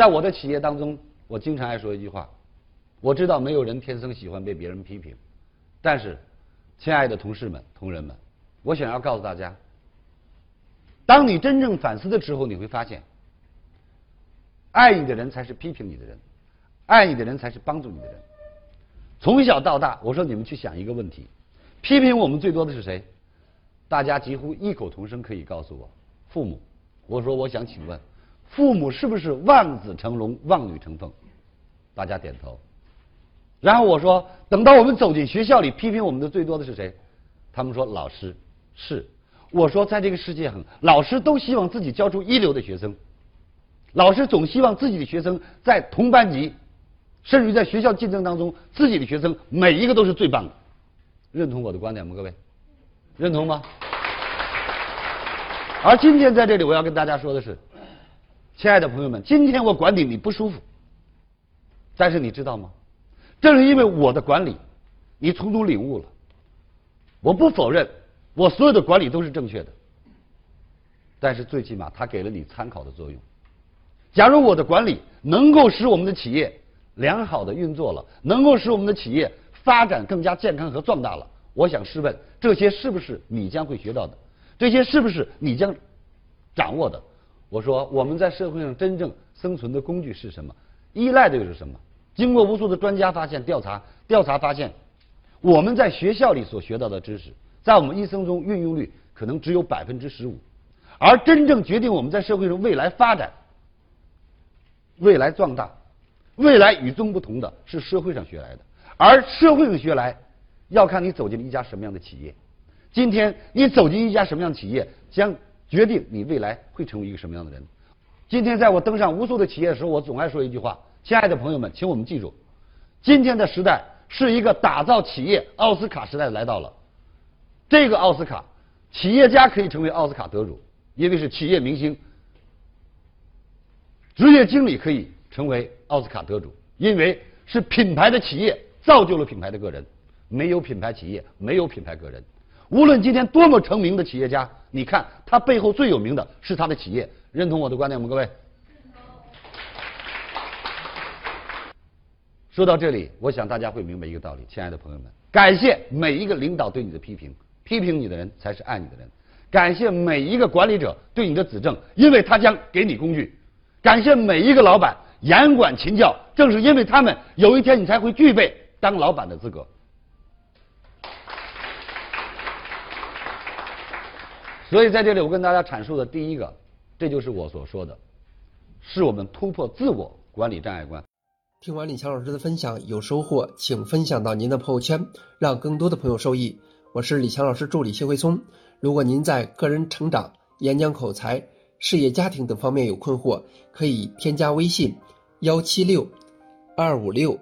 在我的企业当中，我经常爱说一句话：我知道没有人天生喜欢被别人批评，但是，亲爱的同事们、同仁们，我想要告诉大家，当你真正反思的时候，你会发现，爱你的人才是批评你的人，爱你的人才是帮助你的人。从小到大，我说你们去想一个问题：批评我们最多的是谁？大家几乎异口同声可以告诉我，父母。我说我想请问，父母是不是望子成龙、望女成凤？大家点头。然后我说，等到我们走进学校里，批评我们的最多的是谁？他们说老师是。我说在这个世界上，老师都希望自己教出一流的学生，老师总希望自己的学生在同班级。甚至于在学校竞争当中，自己的学生每一个都是最棒的。认同我的观点吗？各位，认同吗？而今天在这里，我要跟大家说的是，亲爱的朋友们，今天我管理你不舒服，但是你知道吗？正是因为我的管理，你从中领悟了。我不否认我所有的管理都是正确的，但是最起码它给了你参考的作用。假如我的管理能够使我们的企业，良好的运作了，能够使我们的企业发展更加健康和壮大了。我想试问，这些是不是你将会学到的？这些是不是你将掌握的？我说，我们在社会上真正生存的工具是什么？依赖的又是什么？经过无数的专家发现调查，调查发现，我们在学校里所学到的知识，在我们一生中运用率可能只有百分之十五，而真正决定我们在社会上未来发展、未来壮大。未来与众不同的是社会上学来的，而社会上学来要看你走进了一家什么样的企业。今天你走进一家什么样的企业，将决定你未来会成为一个什么样的人。今天在我登上无数的企业的时候，我总爱说一句话：亲爱的朋友们，请我们记住，今天的时代是一个打造企业奥斯卡时代来到了。这个奥斯卡，企业家可以成为奥斯卡得主，因为是企业明星；职业经理可以。成为奥斯卡得主，因为是品牌的企业造就了品牌的个人，没有品牌企业，没有品牌个人。无论今天多么成名的企业家，你看他背后最有名的是他的企业。认同我的观点吗，各位？说到这里，我想大家会明白一个道理，亲爱的朋友们，感谢每一个领导对你的批评，批评你的人才是爱你的人；感谢每一个管理者对你的指正，因为他将给你工具；感谢每一个老板。严管勤教，正是因为他们，有一天你才会具备当老板的资格。所以在这里，我跟大家阐述的第一个，这就是我所说的，是我们突破自我管理障碍观。听完李强老师的分享有收获，请分享到您的朋友圈，让更多的朋友受益。我是李强老师助理谢慧聪。如果您在个人成长、演讲口才、事业家庭等方面有困惑，可以添加微信。幺七六二五六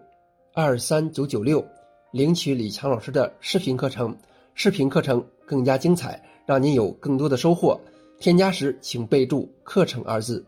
二三九九六，领取李强老师的视频课程，视频课程更加精彩，让您有更多的收获。添加时请备注“课程”二字。